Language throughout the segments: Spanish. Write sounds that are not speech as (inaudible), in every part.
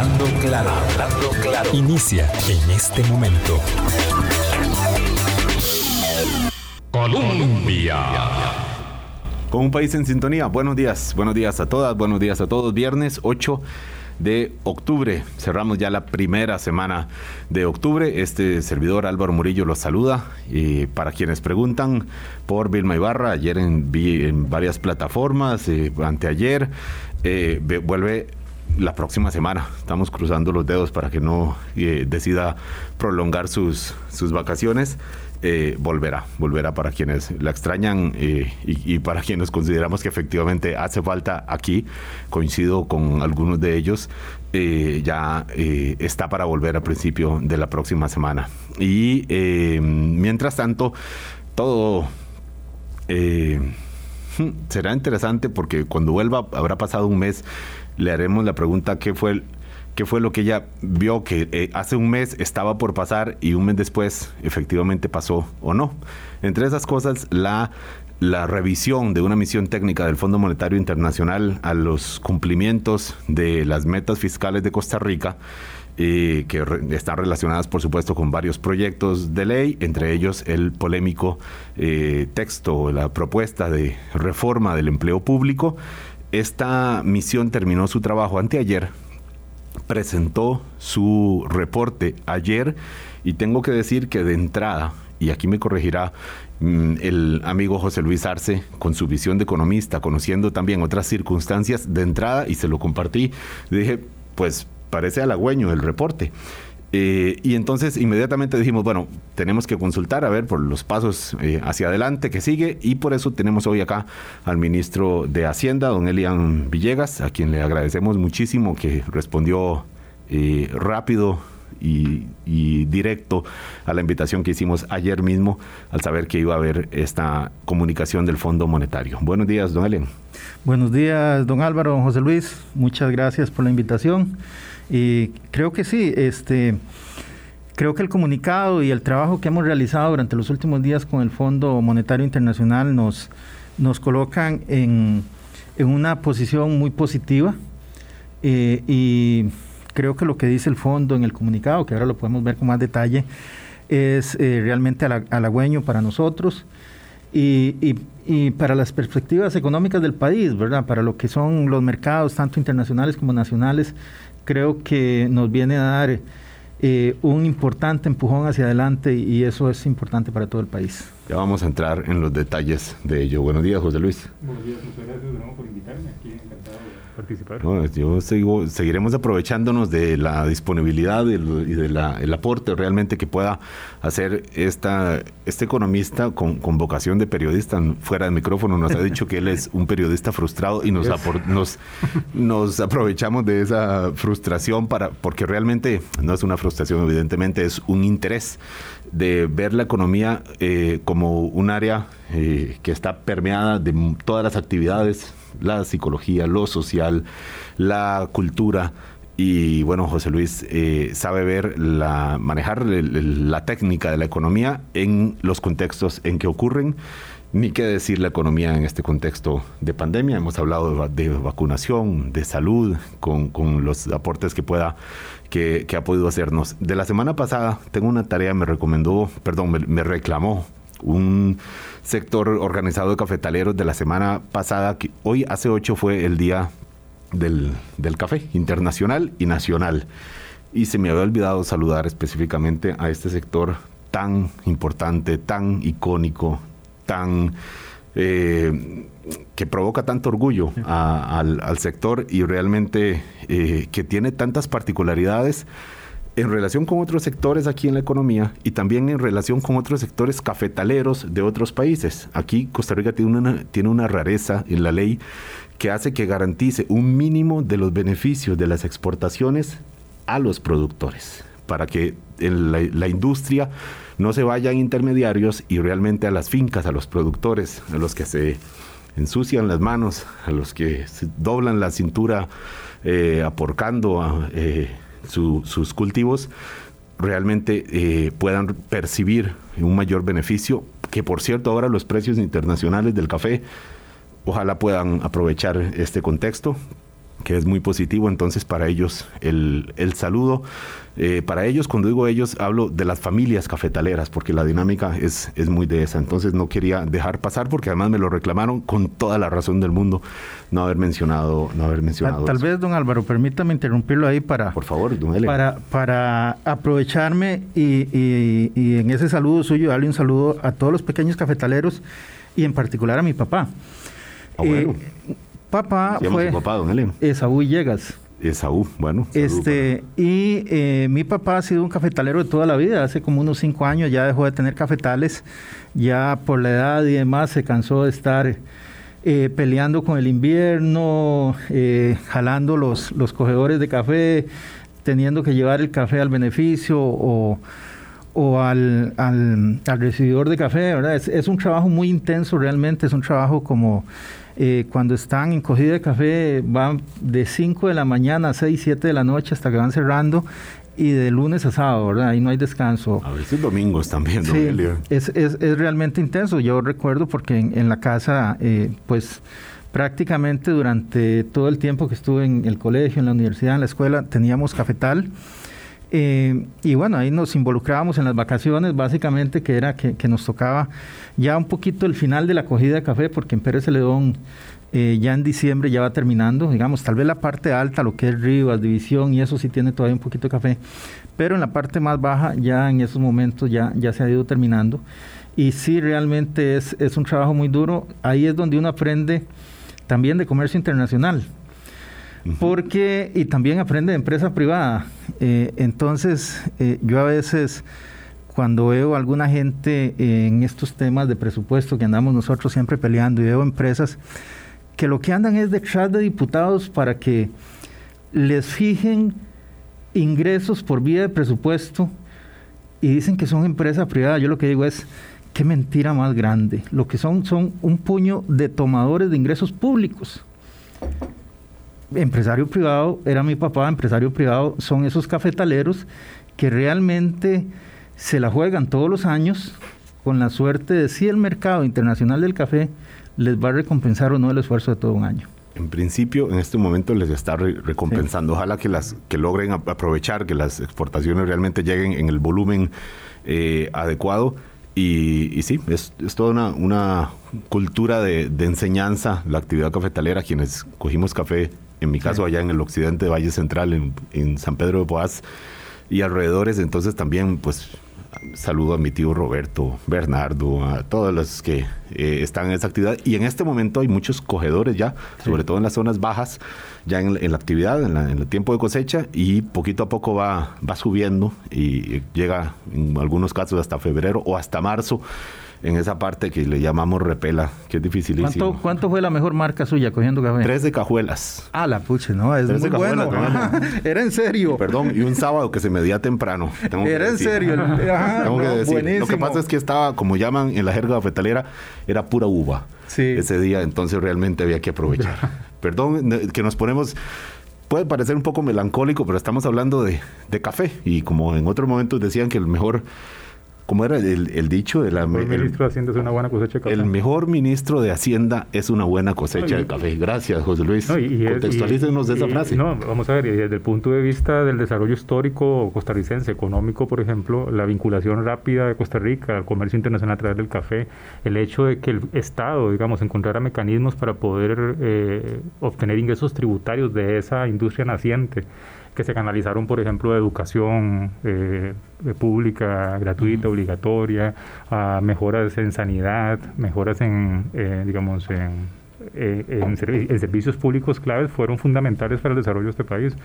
Hablando claro, hablando claro. Inicia en este momento. Colombia. Con un país en sintonía. Buenos días, buenos días a todas, buenos días a todos. Viernes 8 de octubre. Cerramos ya la primera semana de octubre. Este servidor Álvaro Murillo los saluda. Y para quienes preguntan por Vilma Ibarra, ayer en, varias plataformas, eh, anteayer, eh, vuelve la próxima semana. Estamos cruzando los dedos para que no eh, decida prolongar sus, sus vacaciones. Eh, volverá, volverá para quienes la extrañan eh, y, para quienes consideramos que efectivamente hace falta aquí. Coincido con algunos de ellos. ya está para volver a principio de la próxima semana. Y mientras tanto, todo será interesante porque cuando vuelva habrá pasado un mes le haremos la pregunta qué fue qué fue lo que ella vio que eh, hace un mes estaba por pasar y un mes después efectivamente pasó o no. Entre esas cosas, la, la revisión de una misión técnica del Fondo Monetario Internacional a los cumplimientos de las metas fiscales de Costa Rica, eh, que están relacionadas, por supuesto, con varios proyectos de ley, entre ellos el polémico eh, texto, la propuesta de reforma del empleo público esta misión terminó su trabajo anteayer, presentó su reporte ayer y tengo que decir que de entrada, y aquí me corregirá mm, el amigo José Luis Arce con su visión de economista, conociendo también otras circunstancias de entrada y se lo compartí, dije, pues parece halagüeño el reporte. Eh, y entonces inmediatamente dijimos, bueno, tenemos que consultar a ver por los pasos eh, hacia adelante que sigue y por eso tenemos hoy acá al ministro de Hacienda, don Elian Villegas, a quien le agradecemos muchísimo que respondió eh, rápido y, y, directo a la invitación que hicimos ayer mismo al saber que iba a haber esta comunicación del Fondo Monetario. Buenos días, don Elian. Buenos días, don Álvaro, don José Luis. Muchas gracias por la invitación. Y creo que sí, este, creo que el comunicado y el trabajo que hemos realizado durante los últimos días con el Fondo Monetario Internacional nos, nos colocan en, una posición muy positiva eh, y creo que lo que dice el fondo en el comunicado, que ahora lo podemos ver con más detalle, es eh, realmente halagüeño para nosotros y, y, y, para las perspectivas económicas del país, ¿verdad? Para lo que son los mercados, tanto internacionales como nacionales, creo que nos viene a dar eh, un importante empujón hacia adelante y eso es importante para todo el país. Ya vamos a entrar en los detalles de ello. Buenos días, José Luis. Buenos días, muchas gracias por invitarme. Aquí encantado participar. yo sigo, seguiremos aprovechándonos de la disponibilidad y del de aporte realmente que pueda hacer esta, este economista con, con, vocación de periodista fuera del micrófono. Nos ha dicho que él es un periodista frustrado y nos, nos, nos aprovechamos de esa frustración para, porque realmente no es una frustración, evidentemente, es un interés de ver la economía eh, como un área eh, que está permeada de todas las actividades la psicología, lo social, la cultura. Y bueno, José Luis eh, sabe ver la, manejar la técnica de la economía en los contextos en que ocurren. Ni qué decir la economía en este contexto de pandemia. Hemos hablado de, vacunación, de salud, con, los aportes que pueda, que, ha podido hacernos. De la semana pasada tengo una tarea, me recomendó, perdón, me reclamó un sector organizado de cafetaleros de la semana pasada, que hoy hace ocho fue el día del, café internacional y nacional. Y se me había olvidado saludar específicamente a este sector tan importante, tan icónico, tan... Eh, que provoca tanto orgullo al, sector y realmente eh, que tiene tantas particularidades en relación con otros sectores aquí en la economía y también en relación con otros sectores cafetaleros de otros países. Aquí Costa Rica tiene una, tiene una rareza en la ley que hace que garantice un mínimo de los beneficios de las exportaciones a los productores, para que en la, industria no se vayan intermediarios y realmente a las fincas, a los productores, a los que se ensucian las manos, a los que doblan la cintura eh, aporcando. Eh, sus cultivos realmente eh, puedan percibir un mayor beneficio, que por cierto ahora los precios internacionales del café ojalá puedan aprovechar este contexto que es muy positivo. Entonces, para ellos, el, el saludo. Eh, para ellos, cuando digo ellos, hablo de las familias cafetaleras, porque la dinámica es, es muy de esa. Entonces, no quería dejar pasar, porque además me lo reclamaron con toda la razón del mundo no haber mencionado. No haber mencionado tal, vez, don Álvaro, permítame interrumpirlo ahí para. Por favor, don Para, para aprovecharme y, y, en ese saludo suyo, darle un saludo a todos los pequeños cafetaleros y en particular a mi papá. Ah, bueno. Eh, papá fue papá, don Elena? Esaú Llegas. Esaú, bueno. Este, y eh, mi papá ha sido un cafetalero de toda la vida. Hace como unos cinco años ya dejó de tener cafetales. Ya por la edad y demás se cansó de estar eh, peleando con el invierno, eh, jalando los, los cogedores de café, teniendo que llevar el café al beneficio o, o al, al, al, recibidor de café. ¿verdad? Es, es un trabajo muy intenso realmente. Es un trabajo como eh, cuando están en cogida de café van de 5 de la mañana a 6, 7 de la noche hasta que van cerrando y de lunes a sábado, ¿verdad? Ahí no hay descanso. A veces domingos también, sí, es, es, es, realmente intenso. Yo recuerdo porque en, la casa, eh, pues prácticamente durante todo el tiempo que estuve en el colegio, en la universidad, en la escuela, teníamos cafetal. Eh, y bueno, ahí nos involucrábamos en las vacaciones, básicamente que era que, nos tocaba ya un poquito el final de la cogida de café, porque en Pérez Celedón eh, ya en diciembre ya va terminando, digamos, tal vez la parte alta, lo que es Rivas, División, y eso sí tiene todavía un poquito de café, pero en la parte más baja ya en esos momentos ya, ya se ha ido terminando. Y sí, realmente es, es un trabajo muy duro. Ahí es donde uno aprende también de comercio internacional porque, y también aprende de empresa privada. Eh, entonces, eh, yo a veces, cuando veo a alguna gente en estos temas de presupuesto que andamos nosotros siempre peleando, y veo empresas que lo que andan es detrás de diputados para que les fijen ingresos por vía de presupuesto y dicen que son empresa privada. Yo lo que digo es, qué mentira más grande. Lo que son son un puño de tomadores de ingresos públicos empresario privado, era mi papá, empresario privado, son esos cafetaleros que realmente se la juegan todos los años con la suerte de si el mercado internacional del café les va a recompensar o no el esfuerzo de todo un año. En principio, en este momento les está recompensando. Ojalá que las que logren aprovechar, que las exportaciones realmente lleguen en el volumen eh, adecuado. Y, sí, es, toda una, una cultura de, de, enseñanza la actividad cafetalera. Quienes cogimos café en mi caso allá en el occidente de Valle Central, en, San Pedro de Boaz y alrededores, entonces también pues saludo a mi tío Roberto, Bernardo, a todos los que eh, están en esa actividad. Y en este momento hay muchos cogedores ya, sobre todo en las zonas bajas, ya en, la actividad, en, el tiempo de cosecha, y poquito a poco va, va subiendo y llega en algunos casos hasta febrero o hasta marzo en esa parte que le llamamos repela, que es dificilísimo. ¿Cuánto, ¿Cuánto, fue la mejor marca suya cogiendo café? Tres de cajuelas. Ah, la puche, no, es muy bueno. (laughs) Era en serio. Perdón, y un sábado que se medía temprano. Era en serio. (laughs) tengo que decir. Lo que pasa es que estaba, como llaman en la jerga cafetalera, era pura uva sí. ese día, entonces realmente había que aprovechar. (laughs) Perdón, que nos ponemos puede parecer un poco melancólico, pero estamos hablando de, de, café. Y como en otros momentos decían que el mejor ¿Cómo era el, dicho? De la, el ministro de Hacienda es una buena cosecha de café. El mejor ministro de Hacienda es una buena cosecha de café. Gracias, José Luis. Contextualícenos de esa frase. No, vamos a ver, desde el punto de vista del desarrollo histórico costarricense, económico, por ejemplo, la vinculación rápida de Costa Rica al comercio internacional a través del café, el hecho de que el Estado, digamos, encontrara mecanismos para poder eh, obtener ingresos tributarios de esa industria naciente que se canalizaron, por ejemplo, a educación eh, pública, gratuita, obligatoria, a mejoras en sanidad, mejoras en, eh, digamos, en eh, en, servicios públicos claves fueron fundamentales para el desarrollo de este país.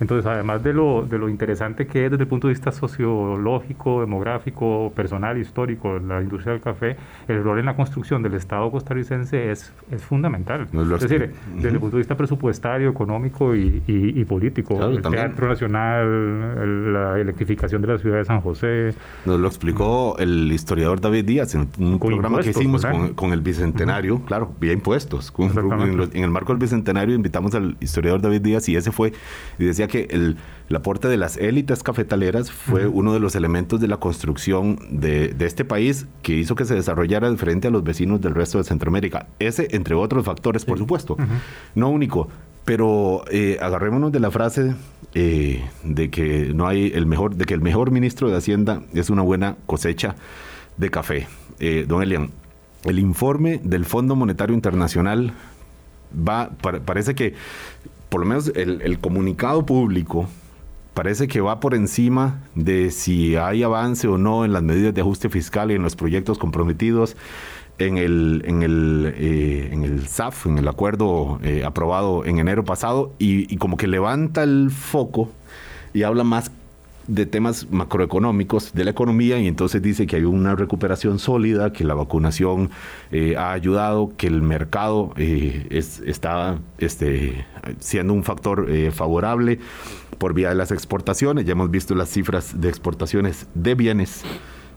Entonces, además de lo, de lo interesante que es desde el punto de vista sociológico, demográfico, personal, histórico, la industria del café, el rol en la construcción del Estado costarricense es, es fundamental. es decir, desde el punto de vista presupuestario, económico y, y, político, el Teatro Nacional, la electrificación de la ciudad de San José. Nos lo explicó el historiador David Díaz en un programa que hicimos con, con, el Bicentenario, claro, vía impuestos en, el marco del Bicentenario invitamos al historiador David Díaz y ese fue, y decía que el, aporte de las élites cafetaleras fue uno de los elementos de la construcción de, este país que hizo que se desarrollara diferente a los vecinos del resto de Centroamérica. Ese, entre otros factores, por supuesto. No único, Pero eh, agarrémonos de la frase eh, de que no hay el mejor, de que el mejor ministro de Hacienda es una buena cosecha de café. Eh, don Elian, el informe del Fondo Monetario Internacional va, parece que por lo menos el, comunicado público parece que va por encima de si hay avance o no en las medidas de ajuste fiscal y en los proyectos comprometidos en el, en el, eh, en el SAF, en el acuerdo eh, aprobado en enero pasado, y, y, como que levanta el foco y habla más de temas macroeconómicos de la economía y entonces dice que hay una recuperación sólida, que la vacunación eh, ha ayudado, que el mercado eh, está este, siendo un factor eh, favorable por vía de las exportaciones. Ya hemos visto las cifras de exportaciones de bienes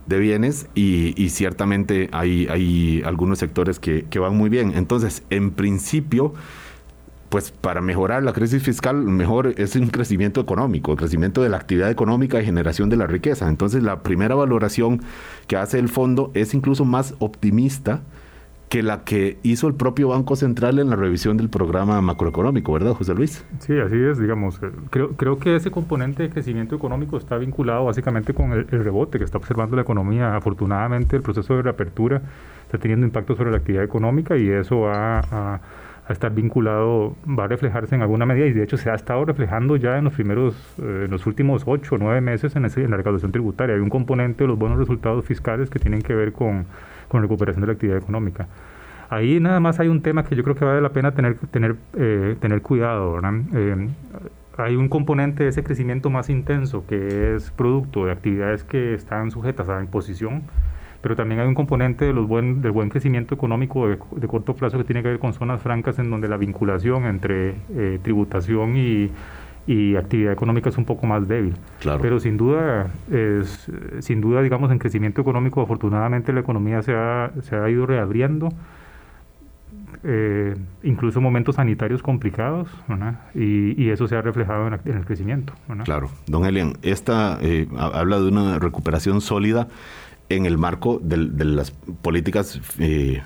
de bienes y, ciertamente hay, hay algunos sectores que, que van muy bien. Entonces, en principio, pues para mejorar la crisis fiscal, mejor es un crecimiento económico, el crecimiento de la actividad económica y generación de la riqueza. Entonces, la primera valoración que hace el fondo es incluso más optimista que la que hizo el propio Banco Central en la revisión del programa macroeconómico, ¿verdad, José Luis? Sí, así es, digamos. Eh, creo, creo que ese componente de crecimiento económico está vinculado básicamente con el, rebote que está observando la economía. Afortunadamente, el proceso de reapertura está teniendo impacto sobre la actividad económica y eso va a a estar vinculado, va a reflejarse en alguna medida y de hecho se ha estado reflejando ya en los primeros, eh, en los últimos ocho o nueve meses en, ese, en, la recaudación tributaria. Hay un componente de los buenos resultados fiscales que tienen que ver con, con recuperación de la actividad económica. Ahí nada más hay un tema que yo creo que vale la pena tener, tener, eh, tener cuidado. Eh, hay un componente de ese crecimiento más intenso que es producto de actividades que están sujetas a imposición pero también hay un componente de los buen, del buen crecimiento económico de, corto plazo que tiene que ver con zonas francas en donde la vinculación entre eh, tributación y, actividad económica es un poco más débil. Claro. Pero sin duda, es, sin duda, digamos, en crecimiento económico, afortunadamente la economía se ha, se ha ido reabriendo. Eh, incluso momentos sanitarios complicados, y, y, eso se ha reflejado en, el crecimiento. Claro. Don Elian, esta eh, habla de una recuperación sólida en el marco de, las políticas, eh,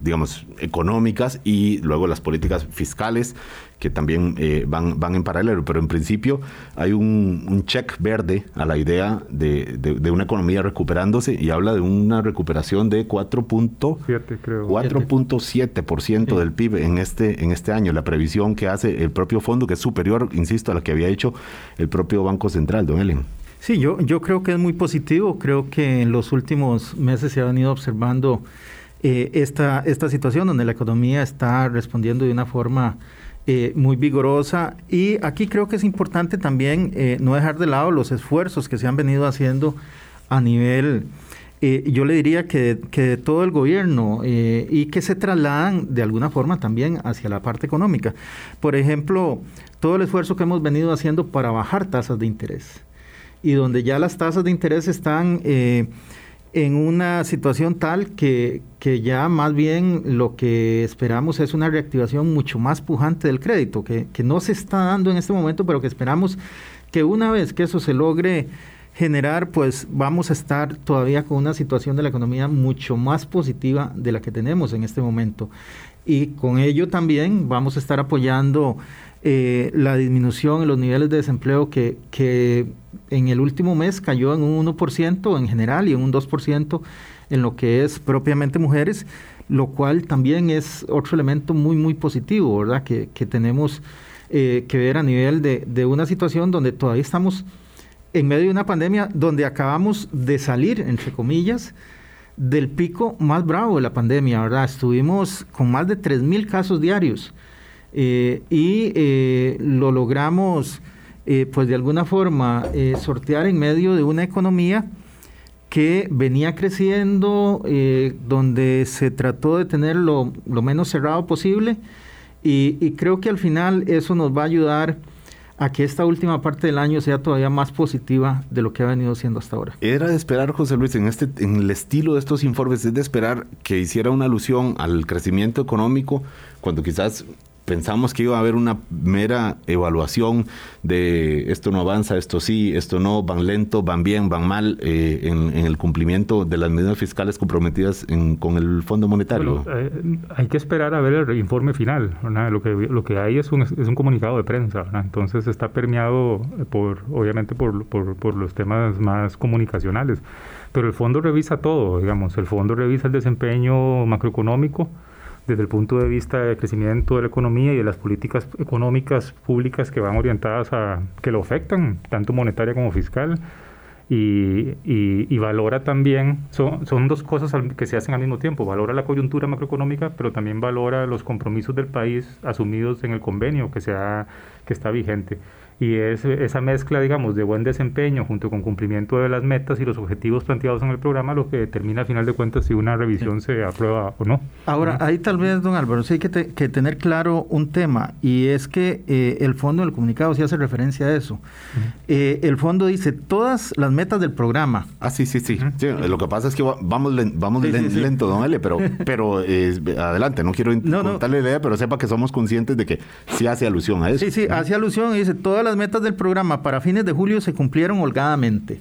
digamos, económicas y luego las políticas fiscales que también eh, van, van en paralelo. Pero en principio hay un, check verde a la idea de, una economía recuperándose y habla de una recuperación de 4.7% del PIB en este, en este año. La previsión que hace el propio fondo, que es superior, insisto, a la que había hecho el propio Banco Central, don Ellen. Sí, yo, yo creo que es muy positivo. Creo que en los últimos meses se ha venido observando eh, esta, esta situación donde la economía está respondiendo de una forma eh, muy vigorosa. Y aquí creo que es importante también eh, no dejar de lado los esfuerzos que se han venido haciendo a nivel, yo le diría que, que de todo el gobierno y que se trasladan de alguna forma también hacia la parte económica. Por ejemplo, todo el esfuerzo que hemos venido haciendo para bajar tasas de interés y donde ya las tasas de interés están eh, en una situación tal que, que, ya más bien lo que esperamos es una reactivación mucho más pujante del crédito, que, que no se está dando en este momento, pero que esperamos que una vez que eso se logre generar, pues vamos a estar todavía con una situación de la economía mucho más positiva de la que tenemos en este momento. Y con ello también vamos a estar apoyando eh, la disminución en los niveles de desempleo que, que en el último mes cayó en un 1% en general y en un 2% en lo que es propiamente mujeres, lo cual también es otro elemento muy, muy positivo, ¿verdad? Que, que tenemos eh, que ver a nivel de, de una situación donde todavía estamos en medio de una pandemia donde acabamos de salir, entre comillas, del pico más bravo de la pandemia, ¿verdad? Estuvimos con más de 3.000 casos diarios eh, y eh, lo logramos, eh, pues de alguna forma, sortear en medio de una economía que venía creciendo, donde se trató de tener lo, menos cerrado posible y, y, creo que al final eso nos va a ayudar a que esta última parte del año sea todavía más positiva de lo que ha venido siendo hasta ahora. Era de esperar, José Luis, en, este, en el estilo de estos informes, es de esperar que hiciera una alusión al crecimiento económico cuando quizás pensamos que iba a haber una mera evaluación de esto no avanza, esto sí, esto no, van lento, van bien, van mal eh, en, el cumplimiento de las medidas fiscales comprometidas con el Fondo Monetario. Eh, hay que esperar a ver el informe final. Lo que, lo que hay es un, es un comunicado de prensa, entonces está permeado por, obviamente por, por, por los temas más comunicacionales. Pero el fondo revisa todo, digamos, el fondo revisa el desempeño macroeconómico, desde el punto de vista del crecimiento de la economía y de las políticas económicas públicas que van orientadas a que lo afectan, tanto monetaria como fiscal. Y, y, valora también, son, son dos cosas que se hacen al mismo tiempo, valora la coyuntura macroeconómica, pero también valora los compromisos del país asumidos en el convenio que, sea, que está vigente y es esa mezcla, digamos, de buen desempeño junto con cumplimiento de las metas y los objetivos planteados en el programa lo que determina a final de cuentas si una revisión se aprueba o no. Ahora, ahí tal vez, don Álvaro, sí hay que, que tener claro un tema y es que eh, el fondo del comunicado sí hace referencia a eso. Eh, el fondo dice todas las metas del programa. Ah, sí, sí, sí. lo que pasa es que vamos, vamos lento, don Ale, pero, (laughs) pero adelante, no quiero contarle la idea, pero sepa que somos conscientes de que sí hace alusión a eso. Sí, sí, hace alusión y dice todas las metas del programa para fines de julio se cumplieron holgadamente.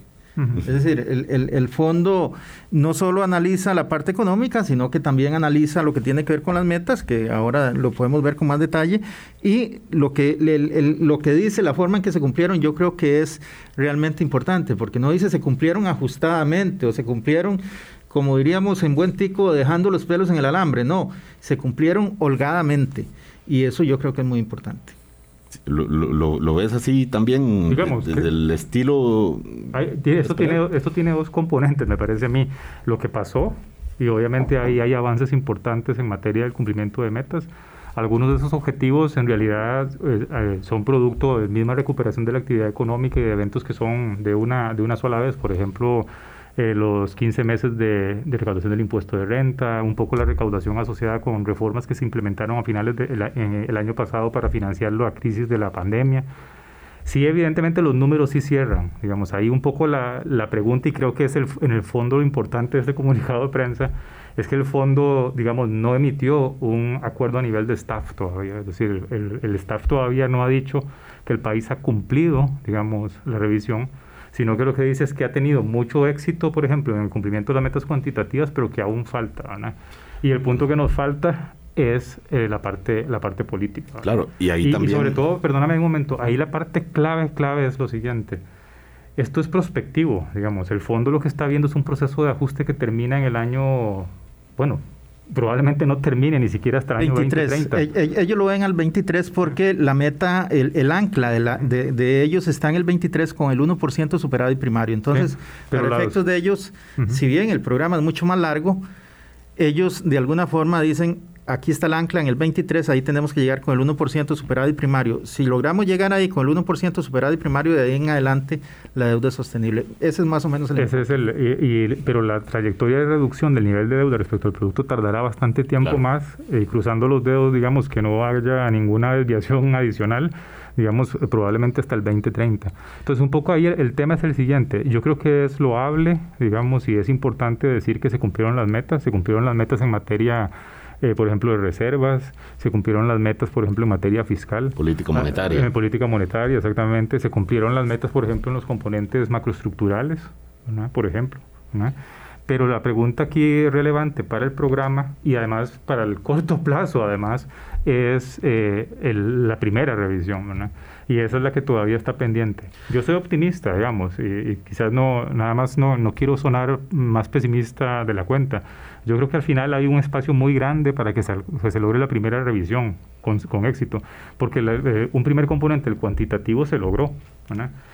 Es decir, el, fondo no solo analiza la parte económica, sino que también analiza lo que tiene que ver con las metas, que ahora lo podemos ver con más detalle, y lo que, lo que dice, la forma en que se cumplieron, yo creo que es realmente importante, porque no dice se cumplieron ajustadamente o se cumplieron, como diríamos en buen tico, dejando los pelos en el alambre, no, se cumplieron holgadamente, y eso yo creo que es muy importante. Lo, lo, ves así también Digamos, desde el estilo esto tiene esto tiene dos componentes me parece a mí. Lo que pasó y obviamente ahí hay avances importantes en materia del cumplimiento de metas. Algunos de esos objetivos en realidad eh, eh, son producto de misma recuperación de la actividad económica y de eventos que son de una de una sola vez. Por ejemplo eh, los 15 meses de, recaudación del impuesto de renta, un poco la recaudación asociada con reformas que se implementaron a finales del año pasado para financiar la crisis de la pandemia. Sí, evidentemente los números sí cierran, digamos, ahí un poco la, la pregunta y creo que es el, en el fondo lo importante de este comunicado de prensa, es que el fondo, digamos, no emitió un acuerdo a nivel de staff todavía, es decir, el, el staff todavía no ha dicho que el país ha cumplido, digamos, la revisión, sino que lo que dice es que ha tenido mucho éxito, por ejemplo, en el cumplimiento de las metas cuantitativas, pero que aún falta. Y el punto que nos falta es eh, la parte la parte política. Claro, y ahí también... Y sobre todo, perdóname un momento, ahí la parte clave, clave es lo siguiente. Esto es prospectivo, digamos. El fondo lo que está viendo es un proceso de ajuste que termina en el año, bueno, probablemente no termine ni siquiera hasta el año 2030. Ellos lo ven al 23 porque la meta, el, ancla de, la, de, ellos está en el 23 con el 1% superado y primario. Entonces, pero para efectos de ellos, si bien el programa es mucho más largo, ellos de alguna forma dicen, aquí está el ancla en el 23, ahí tenemos que llegar con el 1% superado y primario. Si logramos llegar ahí con el 1% superado y primario, de ahí en adelante la deuda es sostenible. Ese es más o menos el... Ese es el pero la trayectoria de reducción del nivel de deuda respecto al producto tardará bastante tiempo más, eh, cruzando los dedos, digamos, que no haya ninguna desviación (laughs) adicional digamos, probablemente hasta el 2030. Entonces, un poco ahí el, tema es el siguiente. Yo creo que es loable, digamos, y es importante decir que se cumplieron las metas, se cumplieron las metas en materia eh, por ejemplo, de reservas, se cumplieron las metas, por ejemplo, en materia fiscal. Política monetaria. En política monetaria, exactamente. Se cumplieron las metas, por ejemplo, en los componentes macroestructurales, por ejemplo. Pero la pregunta aquí relevante para el programa y además para el corto (laughs) plazo, además, es eh, la primera revisión. Y esa es la que todavía está pendiente. Yo soy optimista, digamos, y, quizás no, nada más no, no quiero sonar más pesimista de la cuenta yo creo que al final hay un espacio muy grande para que se, se logre la primera revisión con, con éxito, porque eh, un primer componente, el cuantitativo, se logró.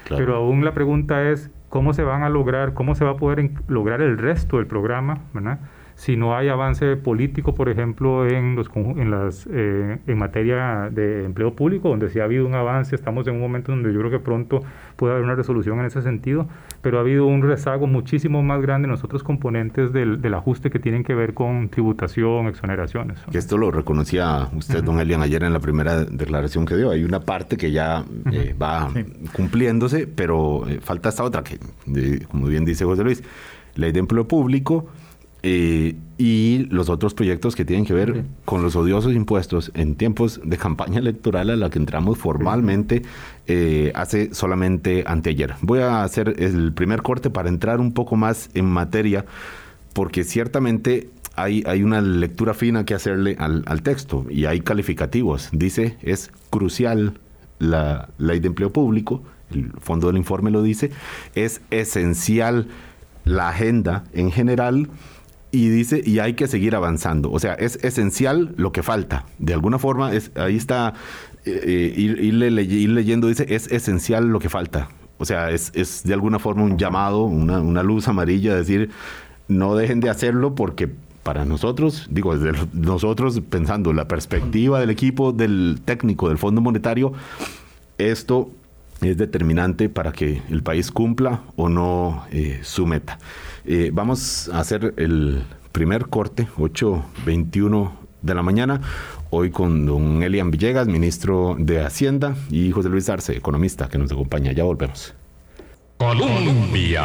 Pero aún la pregunta es cómo se van a lograr, cómo se va a poder lograr el resto del programa, ¿verdad? Si no hay avance político, por ejemplo, en, los, en, las, eh, en materia de empleo público, donde sí ha habido un avance, estamos en un momento donde yo creo que pronto puede haber una resolución en ese sentido, pero ha habido un rezago muchísimo más grande en los otros componentes del, del ajuste que tienen que ver con tributación, exoneraciones. Que esto lo reconocía usted, don Elian, ayer en la primera declaración que dio. Hay una parte que ya eh, va cumpliéndose, pero eh, falta esta otra, que como bien dice José Luis, ley de empleo público, eh, y los otros proyectos que tienen que ver con los odiosos impuestos en tiempos de campaña electoral a la que entramos formalmente eh, hace solamente anteayer. Voy a hacer el primer corte para entrar un poco más en materia, porque ciertamente hay, hay una lectura fina que hacerle al, al texto y hay calificativos. Dice, es crucial la ley de empleo público, el fondo del informe lo dice, es esencial la agenda en general y dice, y hay que seguir avanzando. O sea, es esencial lo que falta. De alguna forma, es, ahí está, eh, eh, ir, leyendo, dice, es esencial lo que falta. O sea, es, es de alguna forma un llamado, una, una luz amarilla, decir, no dejen de hacerlo porque para nosotros, digo, desde nosotros pensando la perspectiva del equipo, del técnico, del Fondo Monetario, esto es determinante para que el país cumpla o no eh, su meta. Eh, vamos a hacer el primer corte, 8.21 de la mañana, hoy con don Elian Villegas, ministro de Hacienda, y José Luis Arce, economista, que nos acompaña. Ya volvemos. Colombia.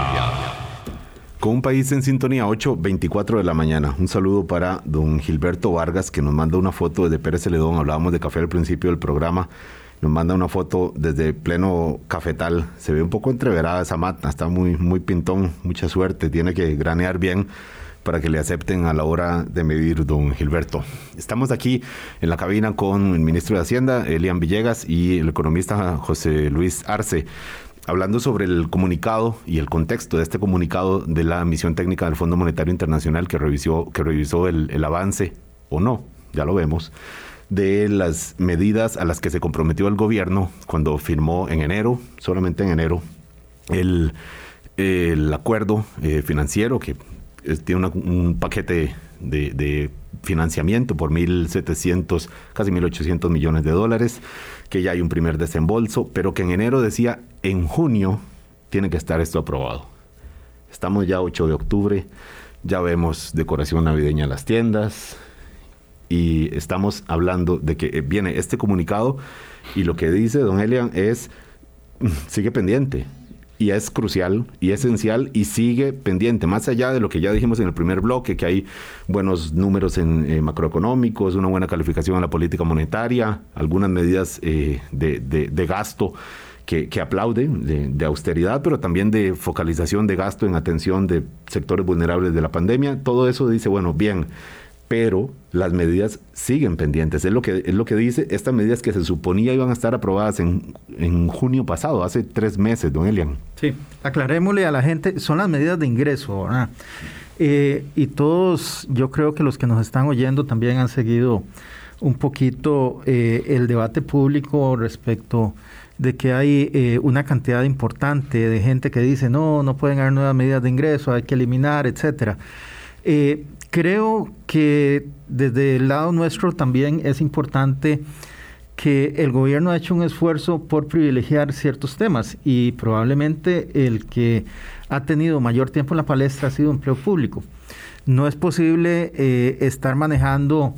Con un país en sintonía, 8.24 de la mañana. Un saludo para don Gilberto Vargas, que nos manda una foto desde Pérez Celedón. Hablábamos de café al principio del programa. Nos manda una foto desde pleno cafetal. Se ve un poco entreverada esa mata. Está muy, muy pintón. Mucha suerte. Tiene que granear bien para que le acepten a la hora de medir, don Gilberto. Estamos aquí en la cabina con el ministro de Hacienda, Elian Villegas, y el economista José Luis Arce hablando sobre el comunicado y el contexto de este comunicado de la misión técnica del Fondo Monetario Internacional que revisó, que revisó el, avance, o no, ya lo vemos, de las medidas a las que se comprometió el gobierno cuando firmó en enero, solamente en enero, el, acuerdo eh, financiero que tiene un paquete de, de financiamiento por 1.700, casi 1.800 millones de dólares que ya hay un primer desembolso, pero que en enero decía, en junio tiene que estar esto aprobado. Estamos ya 8 de octubre, ya vemos decoración navideña en las tiendas y estamos hablando de que viene este comunicado y lo que dice don Elian es, sigue pendiente, y es crucial y esencial y sigue pendiente, más allá de lo que ya dijimos en el primer bloque, que hay buenos números en eh, macroeconómicos, una buena calificación en la política monetaria, algunas medidas eh, de, gasto que, que aplauden, de, austeridad, pero también de focalización de gasto en atención de sectores vulnerables de la pandemia. Todo eso dice, bueno, bien, pero las medidas siguen pendientes. Es lo que, es lo que dice estas medidas que se suponía iban a estar aprobadas en, en junio pasado, hace tres meses, don Elian. Sí, aclarémosle a la gente, son las medidas de ingreso, ¿verdad? Eh, y todos, yo creo que los que nos están oyendo también han seguido un poquito eh, el debate público respecto de que hay eh, una cantidad importante de gente que dice no, no pueden haber nuevas medidas de ingreso, hay que eliminar, etcétera. Creo que desde el lado nuestro también es importante que el gobierno ha hecho un esfuerzo por privilegiar ciertos temas y probablemente el que ha tenido mayor tiempo en la palestra ha sido empleo público. No es posible eh, estar manejando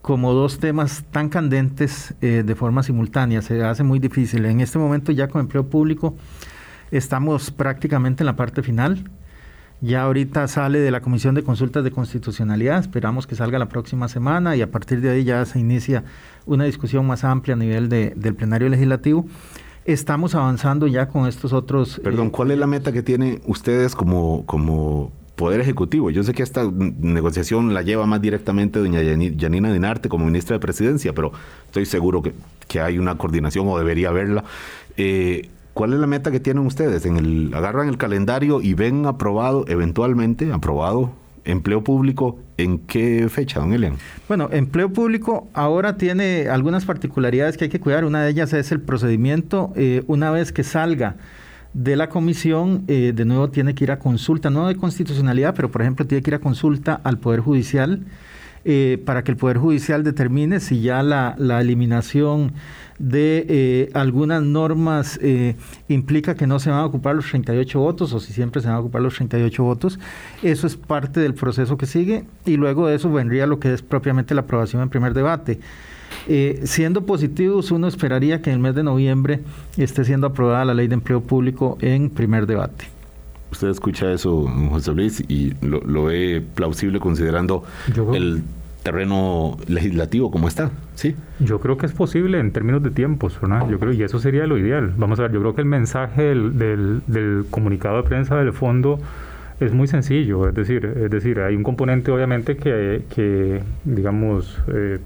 como dos temas tan candentes eh, de forma simultánea, se hace muy difícil. En este momento ya con empleo público estamos prácticamente en la parte final. Ya ahorita sale de la Comisión de Consultas de Constitucionalidad, esperamos que salga la próxima semana y a partir de ahí ya se inicia una discusión más amplia a nivel del plenario legislativo. Estamos avanzando ya con estos otros... Perdón, ¿cuál es la meta que tienen ustedes como, como Poder Ejecutivo? Yo sé que esta negociación la lleva más directamente doña Yanina Dinarte como ministra de Presidencia, pero estoy seguro que, que hay una coordinación o debería haberla. Eh, ¿Cuál es la meta que tienen ustedes? En el, agarran el calendario y ven aprobado, eventualmente aprobado, empleo público. ¿En qué fecha, don Elian? Bueno, empleo público ahora tiene algunas particularidades que hay que cuidar. Una de ellas es el procedimiento. Eh, una vez que salga de la comisión, eh, de nuevo tiene que ir a consulta, no de constitucionalidad, pero por ejemplo tiene que ir a consulta al Poder Judicial eh, para que el Poder Judicial determine si ya la, eliminación de eh, algunas normas eh, implica que no se van a ocupar los 38 votos o si siempre se van a ocupar los 38 votos. Eso es parte del proceso que sigue y luego de eso vendría lo que es propiamente la aprobación en primer debate. Eh, siendo positivos, uno esperaría que en el mes de noviembre esté siendo aprobada la ley de empleo público en primer debate. Usted escucha eso, José Luis, y lo, ve plausible considerando el terreno legislativo como está, ¿sí? Yo creo que es posible en términos de tiempos, ¿verdad? Yo creo, y eso sería lo ideal. Vamos a ver, yo creo que el mensaje del, del, comunicado de prensa del fondo es muy sencillo, es decir, es decir, hay un componente obviamente que, que digamos, eh,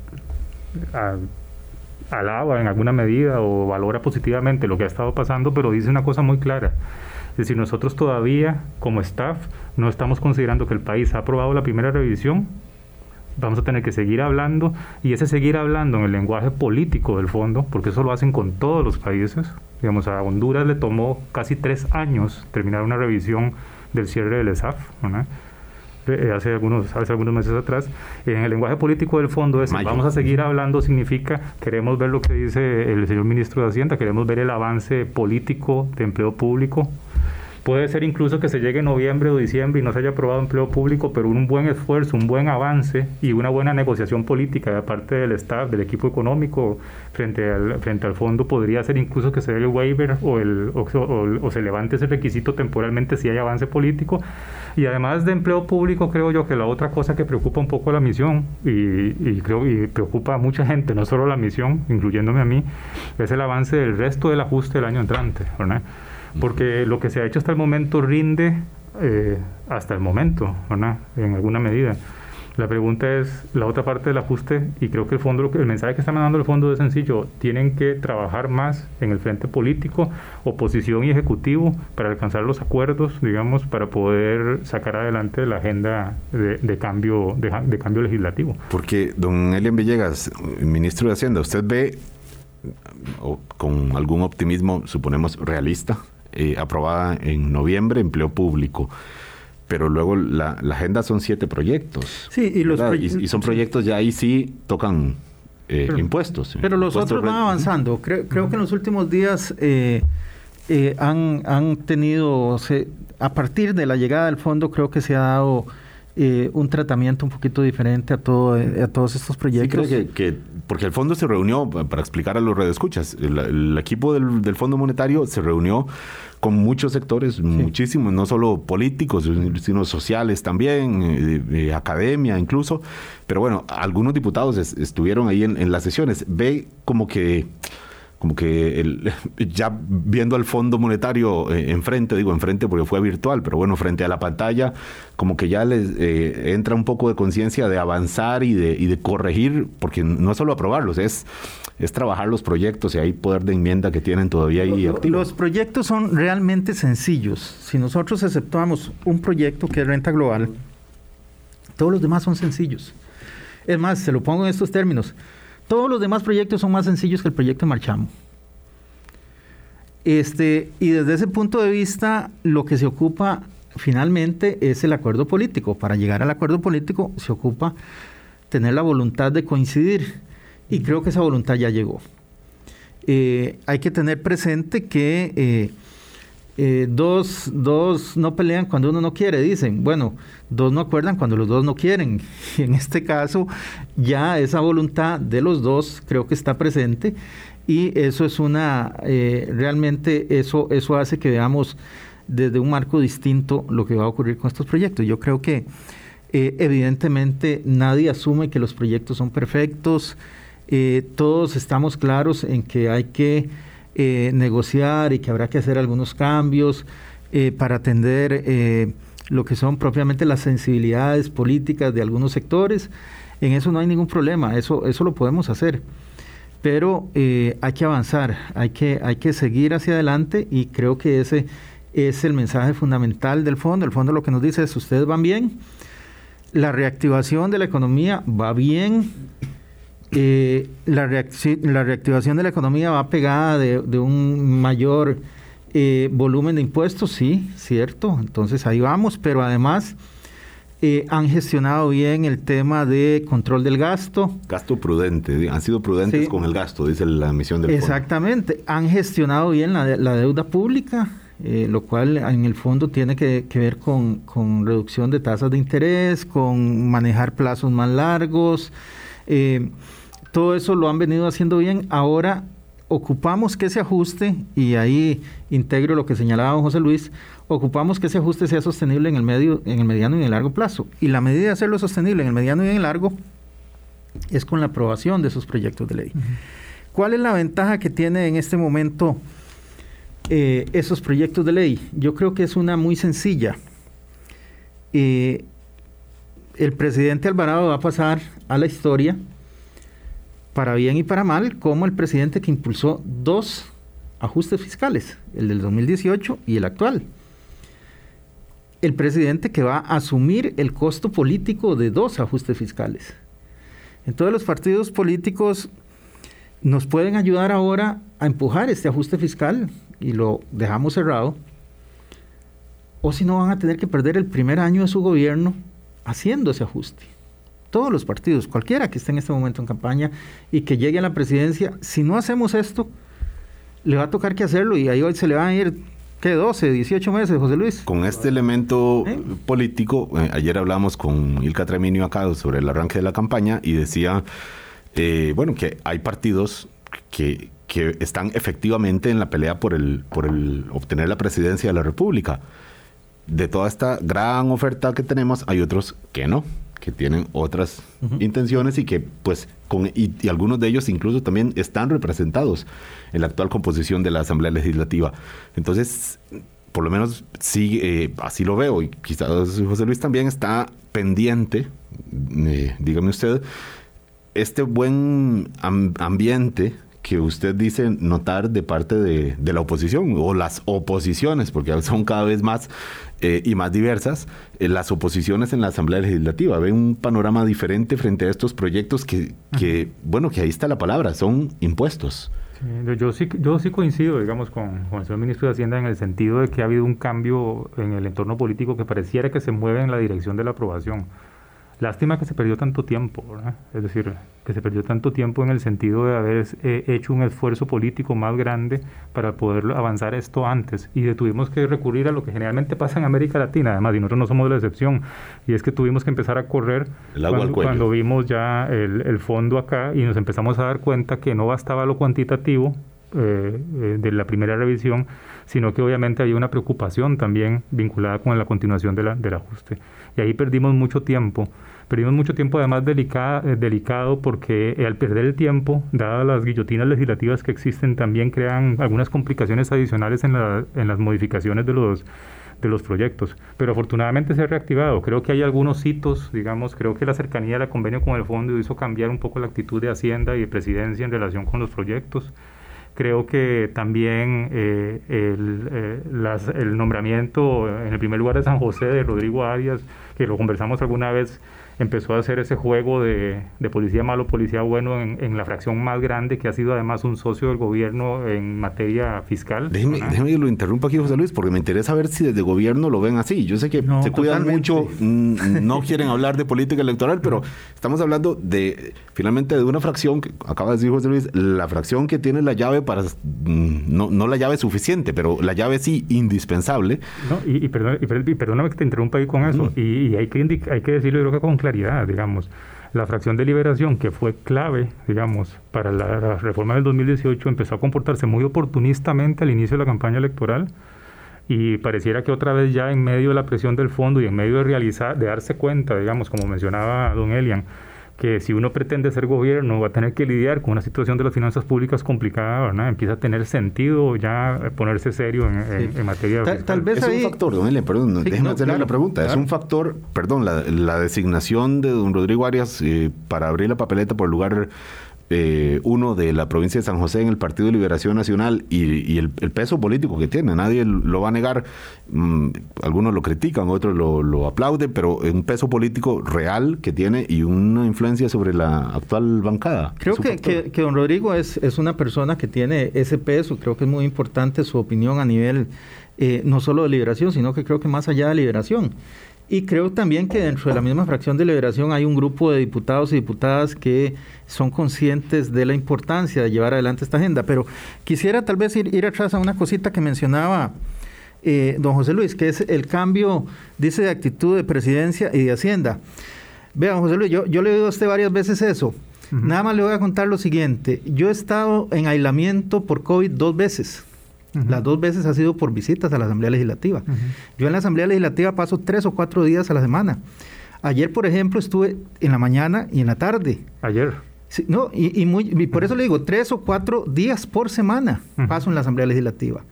alaba en alguna medida o valora positivamente lo que ha estado pasando, pero dice una cosa muy clara. Es decir, nosotros todavía como staff no estamos considerando que el país ha aprobado la primera revisión vamos a tener que seguir hablando y ese seguir hablando en el lenguaje político del fondo, porque eso lo hacen con todos los países. Digamos, a Honduras le tomó casi tres años terminar una revisión del cierre del ESAF, eh, hace, algunos, hace algunos meses atrás. En el lenguaje político del fondo es, vamos a seguir hablando, significa, queremos ver lo que dice el señor ministro de Hacienda, queremos ver el avance político de empleo público Puede ser incluso que se llegue noviembre o diciembre y no se haya aprobado empleo público, pero un buen esfuerzo, un buen avance y una buena negociación política de parte del staff, del equipo económico frente al, frente al fondo podría ser incluso que se dé el waiver o, el, o, se levante ese requisito temporalmente si hay avance político. Y además de empleo público, creo yo que la otra cosa que preocupa un poco la misión y, creo y preocupa a mucha gente, no solo la misión, incluyéndome a mí, es el avance del resto del ajuste del año entrante. ¿verdad? Porque lo que se ha hecho hasta el momento rinde eh, hasta el momento, ¿verdad? En alguna medida. La pregunta es la otra parte del ajuste y creo que el fondo, el mensaje que está mandando el fondo es sencillo. Tienen que trabajar más en el frente político, oposición y ejecutivo para alcanzar los acuerdos, digamos, para poder sacar adelante la agenda de, cambio de, cambio legislativo. Porque, don Elian Villegas, ministro de Hacienda, usted ve con algún optimismo, suponemos realista, eh, aprobada en noviembre, empleo público. Pero luego la, agenda son siete proyectos. Sí, y, los y, son proyectos ya ahí sí tocan eh, impuestos. Pero los otros van avanzando. Creo, creo, que en los últimos días eh, han, han tenido, a partir de la llegada del fondo, creo que se ha dado eh, un tratamiento un poquito diferente a, todo, eh, a todos estos proyectos. Sí, creo que, porque el fondo se reunió, para explicar a los redescuchas, el, el equipo del, del, Fondo Monetario se reunió con muchos sectores, muchísimos, no solo políticos, sino sociales también, eh, academia incluso. Pero bueno, algunos diputados estuvieron ahí en, en las sesiones. Ve como que como que el, (laughs) ya viendo al Fondo Monetario eh, enfrente, digo enfrente porque fue virtual, pero bueno, frente a la pantalla, como que ya les eh, entra un poco de conciencia de avanzar y de, y de corregir, porque no es solo aprobarlos, es, es trabajar los proyectos y hay poder de enmienda que tienen todavía ahí activo. Los proyectos son realmente sencillos. Si nosotros aceptamos un proyecto que es renta global, todos los demás son sencillos. Es más, se lo pongo en estos términos todos los demás proyectos son más sencillos que el proyecto Marchamo. Este, y desde ese punto de vista, lo que se ocupa finalmente es el acuerdo político. Para llegar al acuerdo político se ocupa tener la voluntad de coincidir. Y creo que esa voluntad ya llegó. Eh, hay que tener presente que eh, eh, dos, dos no pelean cuando uno no quiere, dicen. Bueno, dos no acuerdan cuando los dos no quieren. Y (laughs) en este caso, ya esa voluntad de los dos creo que está presente y eso es una, realmente eso, eso hace que veamos desde un marco distinto lo que va a ocurrir con estos proyectos. Yo creo que evidentemente nadie asume que los proyectos son perfectos, todos estamos claros en que hay que eh, negociar y que habrá que hacer algunos cambios eh, para atender eh, lo que son propiamente las sensibilidades políticas de algunos sectores. En eso no hay ningún problema, eso, eso lo podemos hacer. Pero hay que avanzar, hay que, hay que seguir hacia adelante y creo que ese es el mensaje fundamental del fondo. El fondo lo que nos dice es, ustedes van bien, la reactivación de la economía va bien, eh, la, la, reactivación de la economía va pegada de, un mayor eh, volumen de impuestos, sí, cierto, entonces ahí vamos, pero además eh, han gestionado bien el tema de control del gasto. Gasto prudente, han sido prudentes con el gasto, dice la misión del Exactamente, han gestionado bien la, deuda pública, lo cual en el fondo tiene que, ver con, con, reducción de tasas de interés, con manejar plazos más largos. Eh, todo eso lo han venido haciendo bien. Ahora ocupamos que ese ajuste, y ahí integro lo que señalaba don José Luis, ocupamos que ese ajuste sea sostenible en el, medio, en el mediano y en el largo plazo. Y la medida de hacerlo sostenible en el mediano y en el largo es con la aprobación de esos proyectos de ley. ¿Cuál es la ventaja que tiene en este momento eh, esos proyectos de ley? Yo creo que es una muy sencilla. Eh, el presidente Alvarado va a pasar a la historia, para bien y para mal, como el presidente que impulsó dos ajustes fiscales, el del 2018 y el actual. El presidente que va a asumir el costo político de dos ajustes fiscales. Entonces los partidos políticos nos pueden ayudar ahora a empujar este ajuste fiscal y lo dejamos cerrado. O si no van a tener que perder el primer año de su gobierno haciendo ese ajuste. Todos los partidos, cualquiera que esté en este momento en campaña y que llegue a la presidencia, si no hacemos esto, le va a tocar que hacerlo y ahí hoy se le van a ir ¿Qué? 12, 18 meses, José Luis. Con este elemento ¿Eh? político, eh, ayer hablamos con Ilka Treminio acá sobre el arranque de la campaña y decía, eh, bueno, que hay partidos que, que están efectivamente en la pelea por el, por el obtener la presidencia de la República. De toda esta gran oferta que tenemos, hay otros que no que tienen otras intenciones y que pues con y, algunos de ellos incluso también están representados en la actual composición de la Asamblea Legislativa. Entonces, por lo menos sí, eh, así lo veo y quizás José Luis también está pendiente, eh, dígame usted, este buen ambiente que usted dice notar de parte de, de, la oposición o las oposiciones, porque (laughs) son cada vez más eh, y más diversas, eh, las oposiciones en la Asamblea Legislativa. Ven un panorama diferente frente a estos proyectos que, que bueno, que ahí está la palabra, son impuestos. yo, sí, yo sí coincido, digamos, con, con, el señor ministro de Hacienda en el sentido de que ha habido un cambio en el entorno político que pareciera que se mueve en la dirección de la aprobación. Lástima que se perdió tanto tiempo, ¿verdad? es decir, que se perdió tanto tiempo en el sentido de haber eh, hecho un esfuerzo político más grande para poder avanzar esto antes y tuvimos que recurrir a lo que generalmente pasa en América Latina, además, y nosotros no somos la excepción, y es que tuvimos que empezar a correr cuando, vimos ya el, fondo acá y nos empezamos a dar cuenta que no bastaba lo cuantitativo eh, eh, de la primera revisión, sino que obviamente había una preocupación también vinculada con la continuación del ajuste. Y ahí perdimos mucho tiempo Perdimos mucho tiempo además eh, delicado porque eh, al perder el tiempo, dadas las guillotinas legislativas que existen, también crean algunas complicaciones adicionales en, en las modificaciones de los de los proyectos. Pero afortunadamente se ha reactivado. Creo que hay algunos hitos, digamos, creo que la cercanía del convenio con el fondo hizo cambiar un poco la actitud de Hacienda y de Presidencia en relación con los proyectos. Creo que también eh, el, el nombramiento en el primer lugar de San José de Rodrigo Arias, que lo conversamos alguna vez, empezó a hacer ese juego de, policía malo, policía bueno en, la fracción más grande, que ha sido además un socio del gobierno en materia fiscal. Déjeme, que lo interrumpa aquí, José Luis, porque me interesa ver si desde gobierno lo ven así. Yo sé que se cuidan mucho, mm, no quieren hablar de política electoral, pero estamos hablando de, finalmente, de una fracción, que acaba de decir José Luis, la fracción que tiene la llave para, mm, no, no la llave suficiente, pero la llave sí indispensable. No, y, y, perdóname que te interrumpa ahí con eso, y, hay, que hay que decirlo, creo que con claridad, digamos. La fracción de liberación, que fue clave, digamos, para la, reforma del 2018, empezó a comportarse muy oportunistamente al inicio de la campaña electoral y pareciera que otra vez ya en medio de la presión del fondo y en medio de realizar, de darse cuenta, digamos, como mencionaba don Elian, que si uno pretende ser gobierno va a tener que lidiar con una situación de las finanzas públicas complicada, ¿verdad? Empieza a tener sentido ya ponerse serio en, materia tal, tal, vez es un factor, don Elian, perdón, déjeme hacerle la pregunta. Es un factor, perdón, la, designación de don Rodrigo Arias eh, para abrir la papeleta por el lugar eh, uno de la provincia de San José en el Partido de Liberación Nacional y, el, peso político que tiene, nadie lo va a negar, mm, algunos lo critican, otros lo, aplauden, pero un peso político real que tiene y una influencia sobre la actual bancada. Creo que, que, don Rodrigo es, es una persona que tiene ese peso, creo que es muy importante su opinión a nivel eh, no solo de liberación, sino que creo que más allá de liberación. Y creo también que dentro de la misma fracción de liberación hay un grupo de diputados y diputadas que son conscientes de la importancia de llevar adelante esta agenda. Pero quisiera tal vez ir, ir atrás a una cosita que mencionaba eh, don José Luis, que es el cambio, dice, de actitud de presidencia y de hacienda. Vean, José Luis, yo, yo le he oído a usted varias veces eso. Nada más le voy a contar lo siguiente. Yo he estado en aislamiento por COVID dos veces. Las dos veces ha sido por visitas a la Asamblea Legislativa. Yo en la Asamblea Legislativa paso tres o cuatro días a la semana. Ayer, por ejemplo, estuve en la mañana y en la tarde. Ayer. Sí, no, y, muy, por eso le digo, tres o cuatro días por semana paso en la Asamblea Legislativa.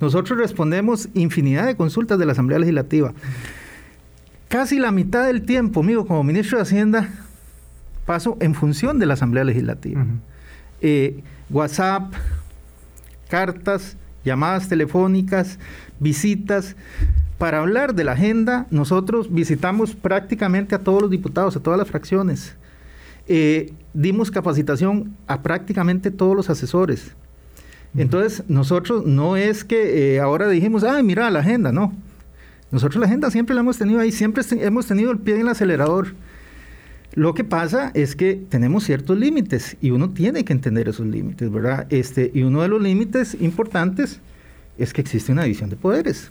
Nosotros respondemos infinidad de consultas de la Asamblea Legislativa. Casi la mitad del tiempo, amigo, como ministro de Hacienda, paso en función de la Asamblea Legislativa. Eh, WhatsApp, cartas, llamadas telefónicas, visitas. Para hablar de la agenda, nosotros visitamos prácticamente a todos los diputados, a todas las fracciones. Eh, dimos capacitación a prácticamente todos los asesores. Entonces, nosotros no es que eh, ahora dijimos, ay, mira la agenda, no. Nosotros la agenda siempre la hemos tenido ahí, siempre hemos tenido el pie en el acelerador. Lo que pasa es que tenemos ciertos límites y uno tiene que entender esos límites, ¿verdad? Este, y uno de los límites importantes es que existe una división de poderes.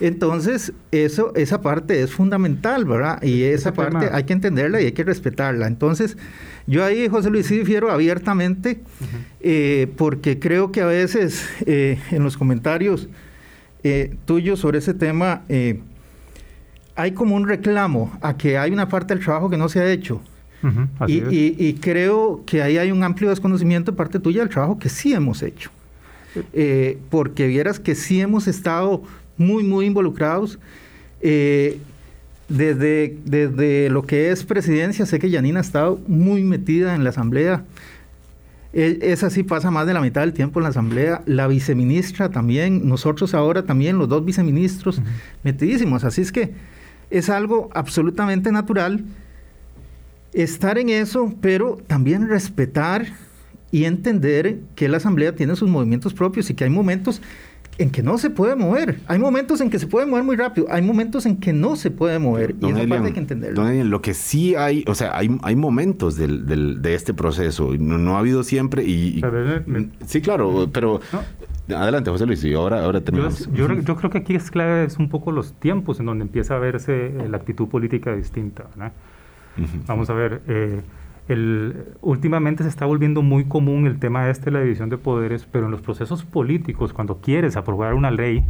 Entonces, eso, esa parte es fundamental, ¿verdad? Y esa parte hay que entenderla y hay que respetarla. Entonces, yo ahí, José Luis, sí difiero abiertamente, eh, porque creo que a veces eh, en los comentarios eh, tuyos sobre ese tema hay como un reclamo a que hay una parte del trabajo que no se ha hecho. y, creo que ahí hay un amplio desconocimiento de parte tuya del trabajo que sí hemos hecho. Eh, porque vieras que sí hemos estado muy, muy involucrados. Eh, desde, desde lo que es presidencia, sé que Yanina ha estado muy metida en la asamblea. E, esa sí pasa más de la mitad del tiempo en la asamblea. La viceministra también, nosotros ahora también, los dos viceministros, metidísimos. Así es que es algo absolutamente natural estar en eso, pero también respetar y entender que la Asamblea tiene sus movimientos propios y que hay momentos en que no se puede mover. Hay momentos en que se puede mover muy rápido, hay momentos en que no se puede mover. y esa parte hay que entenderlo. lo que sí hay, o sea, hay, hay momentos del, de este proceso, no, ha habido siempre y... sí, claro, pero... Adelante, José Luis, y ahora, ahora tenemos... Yo, yo, creo que aquí es clave es un poco los tiempos en donde empieza a verse eh, la actitud política distinta. Vamos a ver, eh, el, últimamente se está volviendo muy común el tema este de la división de poderes, pero en los procesos políticos, cuando quieres aprobar una ley,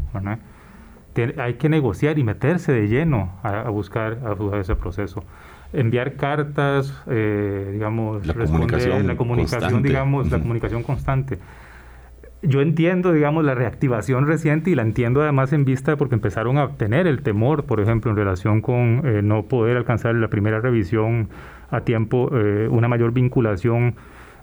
hay que negociar y meterse de lleno a, buscar, a ese proceso. Enviar cartas, eh, digamos, la comunicación, la comunicación digamos, la comunicación constante yo entiendo, digamos, la reactivación reciente y la entiendo además en vista de porque empezaron a tener el temor, por ejemplo, en relación con eh, no poder alcanzar la primera revisión a tiempo, eh, una mayor vinculación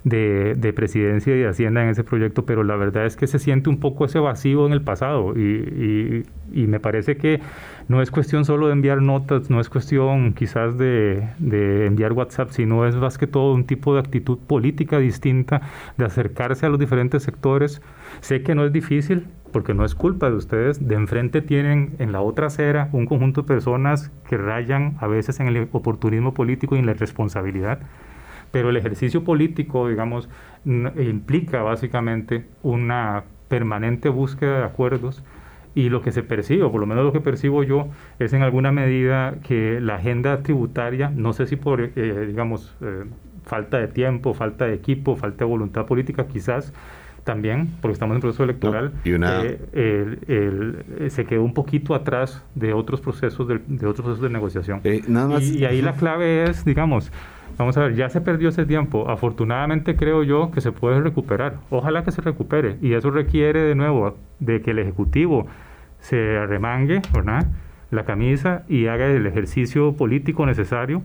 de, presidencia y de hacienda en ese proyecto, pero la verdad es que se siente un poco ese vacío en el pasado y, me parece que no es cuestión solo de enviar notas, no es cuestión quizás de, de, enviar WhatsApp, sino es más que todo un tipo de actitud política distinta, de acercarse a los diferentes sectores. Sé que no es difícil, porque no es culpa de ustedes, de enfrente tienen en la otra acera un conjunto de personas que rayan a veces en el oportunismo político y en la irresponsabilidad pero el ejercicio político, digamos, implica básicamente una permanente búsqueda de acuerdos y lo que se percibe, o por lo menos lo que percibo yo, es en alguna medida que la agenda tributaria, no sé si por, eh, digamos, eh, falta de tiempo, falta de equipo, falta de voluntad política, quizás también, porque estamos en proceso electoral, eh, se quedó un poquito atrás de otros procesos de, otros procesos de negociación. y, ahí la (laughs) clave es, digamos, Vamos a ver, ya se perdió ese tiempo. Afortunadamente creo yo que se puede recuperar. Ojalá que se recupere. Y eso requiere de nuevo de que el Ejecutivo se arremangue, ¿verdad? La camisa y haga el ejercicio político necesario.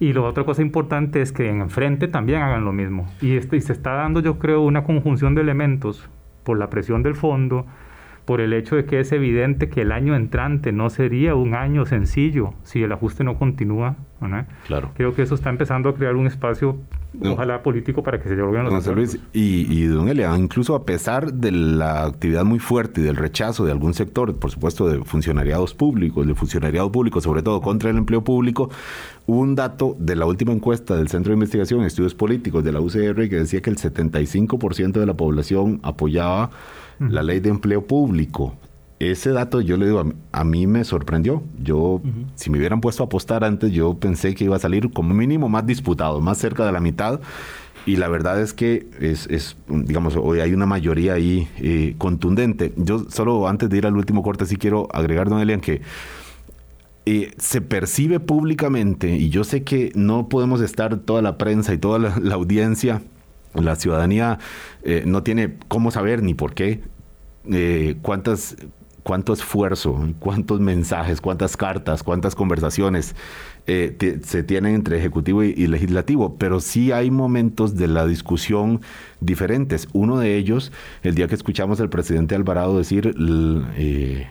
Y la otra cosa importante es que en enfrente también hagan lo mismo. Y, este, y se está dando, yo creo, una conjunción de elementos por la presión del fondo, por el hecho de que es evidente que el año entrante no sería un año sencillo si el ajuste no continúa. Claro. Creo que eso está empezando a crear un espacio, ojalá político, para que se logren los don Luis, y, y don Elia, incluso a pesar de la actividad muy fuerte y del rechazo de algún sector, por supuesto de funcionariados públicos, de funcionariado público, sobre todo contra el empleo público, hubo un dato de la última encuesta del Centro de Investigación en Estudios Políticos de la UCR que decía que el 75% de la población apoyaba la ley de empleo público. Ese dato, yo le digo, a, mí me sorprendió. Yo, si me hubieran puesto a apostar antes, yo pensé que iba a salir como mínimo más disputado, más cerca de la mitad. Y la verdad es que es, digamos, hoy hay una mayoría ahí eh, contundente. Yo solo antes de ir al último corte sí quiero agregar, don Elian, que eh, se percibe públicamente, y yo sé que no podemos estar toda la prensa y toda la, (laughs) audiencia, la ciudadanía eh, no tiene cómo saber ni por qué, cuántas cuánto esfuerzo, cuántos mensajes, cuántas cartas, cuántas conversaciones eh, se tienen entre ejecutivo y, legislativo, pero sí hay momentos de la discusión diferentes. Uno de ellos, el día que escuchamos al presidente Alvarado decir eh,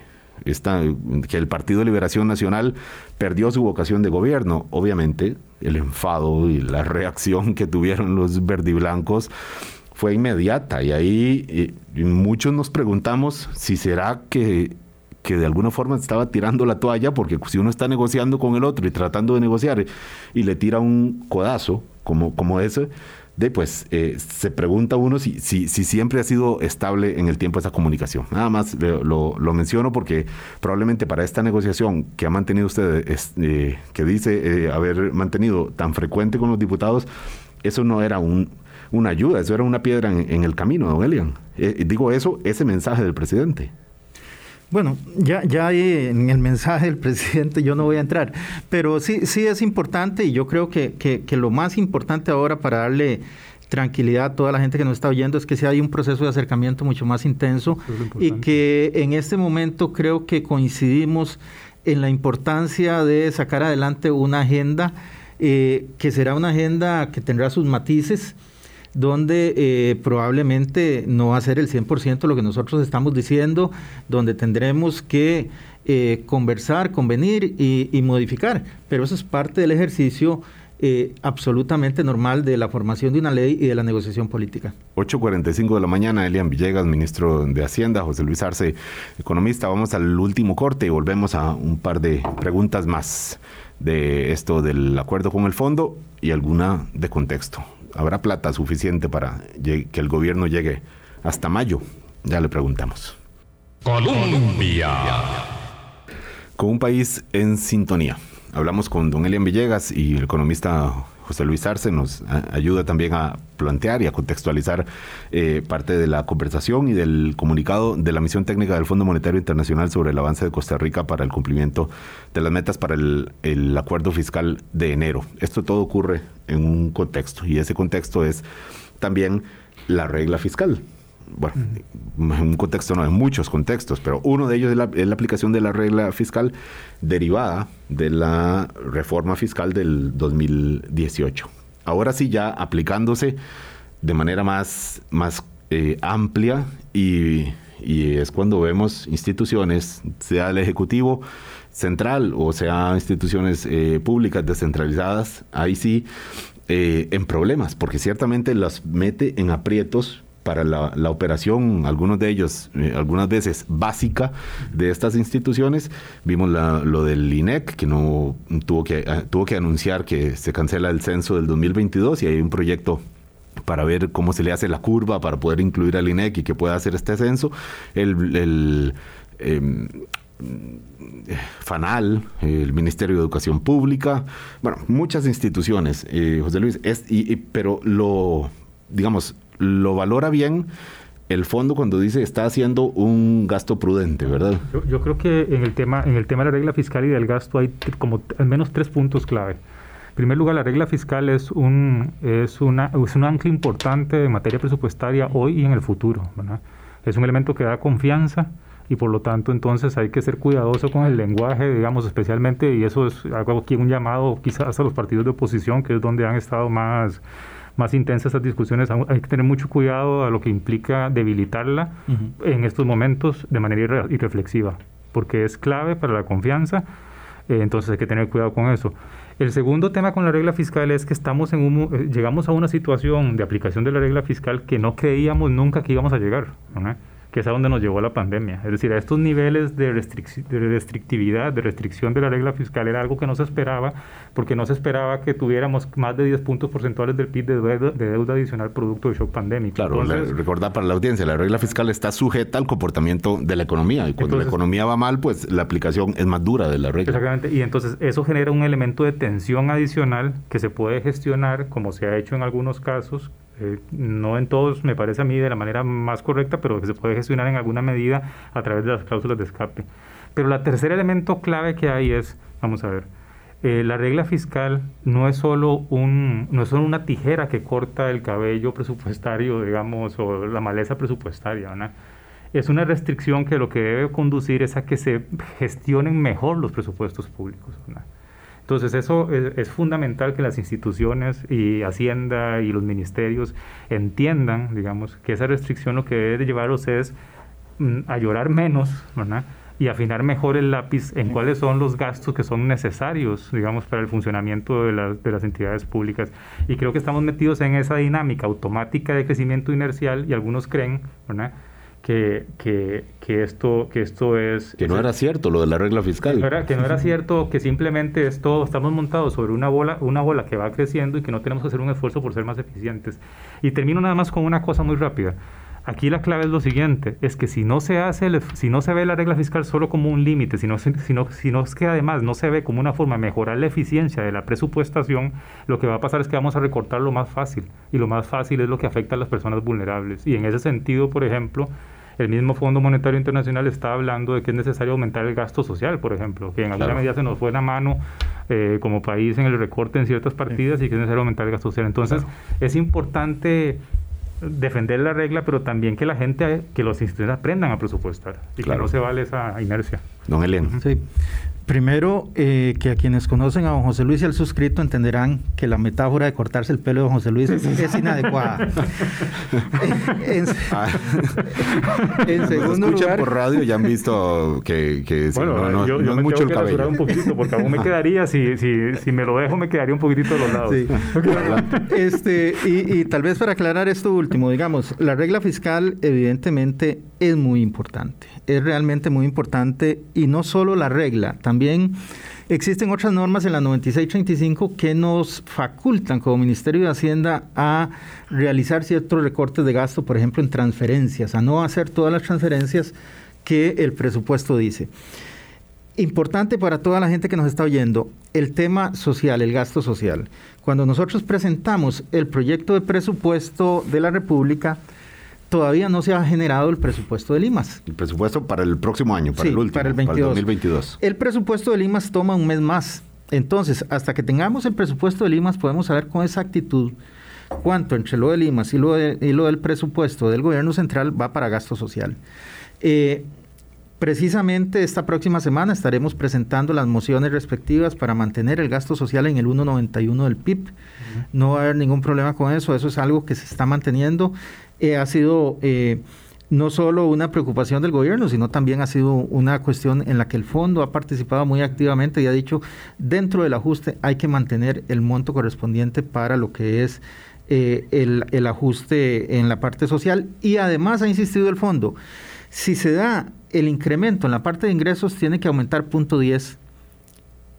que el Partido de Liberación Nacional perdió su vocación de gobierno, obviamente el enfado y la reacción que tuvieron los verdiblancos fue inmediata y ahí eh, muchos nos preguntamos si será que que de alguna forma estaba tirando la toalla, porque si uno está negociando con el otro y tratando de negociar y le tira un codazo como, como ese, de pues eh, se pregunta uno si, si, si, siempre ha sido estable en el tiempo esa comunicación. Nada más lo, lo, menciono porque probablemente para esta negociación que ha mantenido usted, eh, que dice eh, haber mantenido tan frecuente con los diputados, eso no era un, una ayuda, eso era una piedra en, el camino, don Elian. digo eso, ese mensaje del presidente. Bueno, ya, ya en el mensaje del (laughs) presidente yo no voy a entrar, pero sí, sí es importante y yo creo que, que, lo más importante ahora para darle tranquilidad a toda la gente que nos está oyendo es que si hay un proceso de acercamiento mucho más intenso y que en este momento creo que coincidimos en la importancia de sacar adelante una agenda eh, que será una agenda que tendrá sus matices donde eh, probablemente no va a ser el 100% lo que nosotros estamos diciendo, donde tendremos que eh, conversar, convenir y, modificar. Pero eso es parte del ejercicio eh, absolutamente normal de la formación de una ley y de la negociación política. 8.45 de la mañana, Elian Villegas, ministro de Hacienda, José Luis Arce, economista. Vamos al último corte y volvemos a un par de preguntas más de esto del acuerdo con el fondo y alguna de contexto. ¿Habrá plata suficiente para que el gobierno llegue hasta mayo? Ya le preguntamos. Colombia. Con un país en sintonía. Hablamos con don Elian Villegas y el economista José Luis Arce nos ayuda también a plantear y a contextualizar eh, parte de la conversación y del comunicado de la misión técnica del Fondo Monetario Internacional sobre el avance de Costa Rica para el cumplimiento de las metas para el, el acuerdo fiscal de enero. Esto todo ocurre en un contexto y ese contexto es también la regla fiscal bueno, en un contexto no, en muchos contextos, pero uno de ellos es la, aplicación de la regla fiscal derivada de la reforma fiscal del 2018. Ahora sí, ya aplicándose de manera más, más eh, amplia y, y es cuando vemos instituciones, sea el Ejecutivo central o sea instituciones eh, públicas descentralizadas, ahí sí eh, en problemas, porque ciertamente las mete en aprietos para la, operación, algunos de ellos, eh, algunas veces básica de estas instituciones. Vimos lo del INEC, que no tuvo que, eh, tuvo que anunciar que se cancela el censo del 2022 y hay un proyecto para ver cómo se le hace la curva para poder incluir al INEC y que pueda hacer este censo. El, em, FANAL, el Ministerio de Educación Pública, bueno, muchas instituciones, eh, José Luis, es, y, pero lo, digamos, lo valora bien el fondo cuando dice está haciendo un gasto prudente, ¿verdad? Yo, creo que en el tema en el tema de la regla fiscal y del gasto hay como al menos tres puntos clave. En primer lugar, la regla fiscal es un es una es un ancla importante en materia presupuestaria hoy y en el futuro, Es un elemento que da confianza y por lo tanto entonces hay que ser cuidadoso con el lenguaje, digamos, especialmente, y eso es, hago aquí un llamado quizás a los partidos de oposición, que es donde han estado más más intensas estas discusiones, hay que tener mucho cuidado a lo que implica debilitarla en estos momentos de manera irreflexiva, porque es clave para la confianza, eh, entonces hay que tener cuidado con eso. El segundo tema con la regla fiscal es que estamos en un, eh, llegamos a una situación de aplicación de la regla fiscal que no creíamos nunca que íbamos a llegar. Que es a donde nos llevó la pandemia. Es decir, a estos niveles de, de, restrictividad, de restricción de la regla fiscal, era algo que no se esperaba, porque no se esperaba que tuviéramos más de 10 puntos porcentuales del PIB de deuda, adicional producto del shock pandémico. Claro, recordar para la audiencia, la regla fiscal está sujeta al comportamiento de la economía, y cuando la economía va mal, pues la aplicación es más dura de la regla. Exactamente, y entonces eso genera un elemento de tensión adicional que se puede gestionar, como se ha hecho en algunos casos, eh, no en todos me parece a mí de la manera más correcta, pero se puede gestionar en alguna medida a través de las cláusulas de escape. Pero el tercer elemento clave que hay es, vamos a ver, eh, la regla fiscal no es solo un no es solo una tijera que corta el cabello presupuestario, digamos, o la maleza presupuestaria, Es una restricción que lo que debe conducir es a que se gestionen mejor los presupuestos públicos. Entonces eso es, fundamental que las instituciones y Hacienda y los ministerios entiendan, digamos, que esa restricción lo que debe de llevarlos es mm, a llorar menos, ¿verdad? y afinar mejor el lápiz en cuáles son los gastos que son necesarios, digamos, para el funcionamiento de, de, las entidades públicas. Y creo que estamos metidos en esa dinámica automática de crecimiento inercial y algunos creen, ¿verdad? Que, que, que, esto, que esto es... Que no era cierto lo de la regla fiscal. Que no era, que no era cierto, que simplemente esto, estamos montados sobre una bola, una bola que va creciendo y que no tenemos que hacer un esfuerzo por ser más eficientes. Y termino nada más con una cosa muy rápida. Aquí la clave es lo siguiente, es que si no se hace, si no se ve la regla fiscal solo como un límite, si no, si, si no es que además no se ve como una forma de mejorar la eficiencia de la presupuestación, lo que va a pasar es que vamos a recortar lo más fácil. Y lo más fácil es lo que afecta a las personas vulnerables. Y en ese sentido, por ejemplo, el mismo Fondo Monetario Internacional está hablando de que es necesario aumentar el gasto social, por ejemplo, que en alguna medida se nos fue la mano eh, como país en el recorte en ciertas partidas y que es necesario aumentar el gasto social. Entonces, es importante defender la regla, pero también que la gente, que los instituciones aprendan a presupuestar y que no se vale esa inercia. Don Elian. Sí. Primero, eh, que a quienes conocen a don José Luis y al suscrito entenderán que la metáfora de cortarse el pelo de don José Luis es inadecuada. (laughs) en, ah. en, segundo lugar, por radio ya han visto que, que bueno, no, yo, es mucho el cabello. un poquito porque aún me quedaría, si, si, si me lo dejo, me quedaría un poquitito de los lados. Sí. este, y, y tal vez para aclarar esto último, digamos, la regla fiscal evidentemente es muy importante, es realmente muy importante y no solo la regla, también existen otras normas en la 9635 que nos facultan como Ministerio de Hacienda a realizar ciertos recortes de gasto, por ejemplo, en transferencias, a no hacer todas las transferencias que el presupuesto dice. Importante para toda la gente que nos está oyendo, el tema social, el gasto social. Cuando nosotros presentamos el proyecto de presupuesto de la República, todavía no se ha generado el presupuesto de Limas. El presupuesto para el próximo año, para el último, para el, 2022. El presupuesto de Limas toma un mes más. Entonces, hasta que tengamos el presupuesto de Limas, podemos saber con exactitud cuánto entre lo de Limas y lo, lo del presupuesto del gobierno central va para gasto social. Eh, precisamente esta próxima semana estaremos presentando las mociones respectivas para mantener el gasto social en el 1,91 del PIB. No va a haber ningún problema con eso, eso es algo que se está manteniendo. Eh, ha sido eh, no solo una preocupación del gobierno, sino también ha sido una cuestión en la que el fondo ha participado muy activamente y ha dicho, dentro del ajuste hay que mantener el monto correspondiente para lo que es eh, el, el ajuste en la parte social. Y además ha insistido el fondo, si se da el incremento en la parte de ingresos, tiene que aumentar punto 10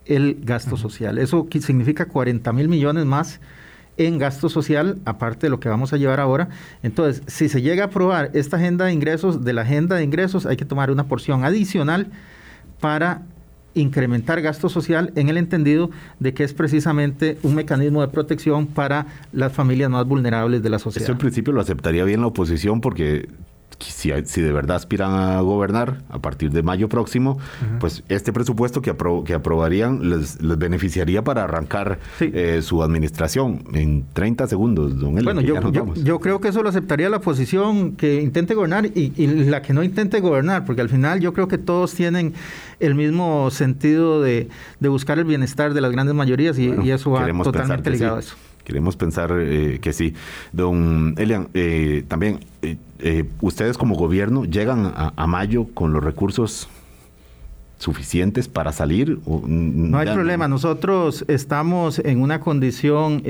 el gasto social. Eso significa 40 mil millones más en gasto social, aparte de lo que vamos a llevar ahora. Entonces, si se llega a aprobar esta agenda de ingresos, de la agenda de ingresos hay que tomar una porción adicional para incrementar gasto social en el entendido de que es precisamente un mecanismo de protección para las familias más vulnerables de la sociedad. Eso en principio lo aceptaría bien la oposición porque si, si, de verdad aspiran a gobernar a partir de mayo próximo, pues este presupuesto que, que aprobarían les, les, beneficiaría para arrancar eh, su administración en 30 segundos, don Bueno, yo, yo, creo que eso lo aceptaría la oposición que intente gobernar y, la que no intente gobernar, porque al final yo creo que todos tienen el mismo sentido de, de buscar el bienestar de las grandes mayorías y, eso va totalmente ligado a eso. Queremos pensar eh, que sí. Don Elian, eh, también eh, ustedes como gobierno llegan a, mayo con los recursos suficientes para salir? no hay problema, nosotros estamos en una condición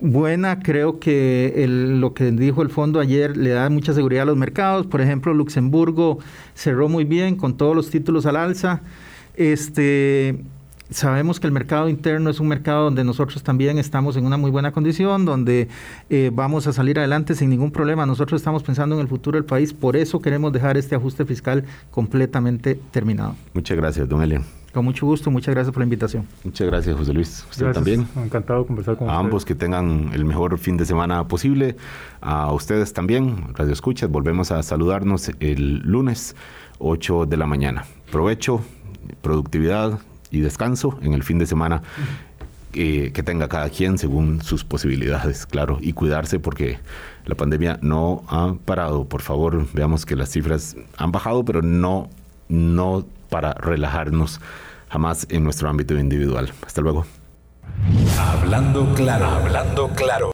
buena. Creo que lo que dijo el fondo ayer le da mucha seguridad a los mercados. Por ejemplo, Luxemburgo cerró muy bien con todos los títulos al alza. Este, sabemos que el mercado interno es un mercado donde nosotros también estamos en una muy buena condición, donde eh, vamos a salir adelante sin ningún problema. Nosotros estamos pensando en el futuro del país, por eso queremos dejar este ajuste fiscal completamente terminado. Muchas gracias, don Elian. Con mucho gusto, muchas gracias por la invitación. Muchas gracias, José Luis. Usted también. Encantado de conversar con A ambos que tengan el mejor fin de semana posible. A ustedes también, Radio Escuchas. Volvemos a saludarnos el lunes, 8 de la mañana. Provecho, productividad y descanso en el fin de semana. Eh, que tenga cada quien según sus posibilidades, claro, y cuidarse porque la pandemia no ha parado. Por favor, veamos que las cifras han bajado, pero no, no para relajarnos jamás en nuestro ámbito individual. Hasta luego. Hablando claro, hablando claro.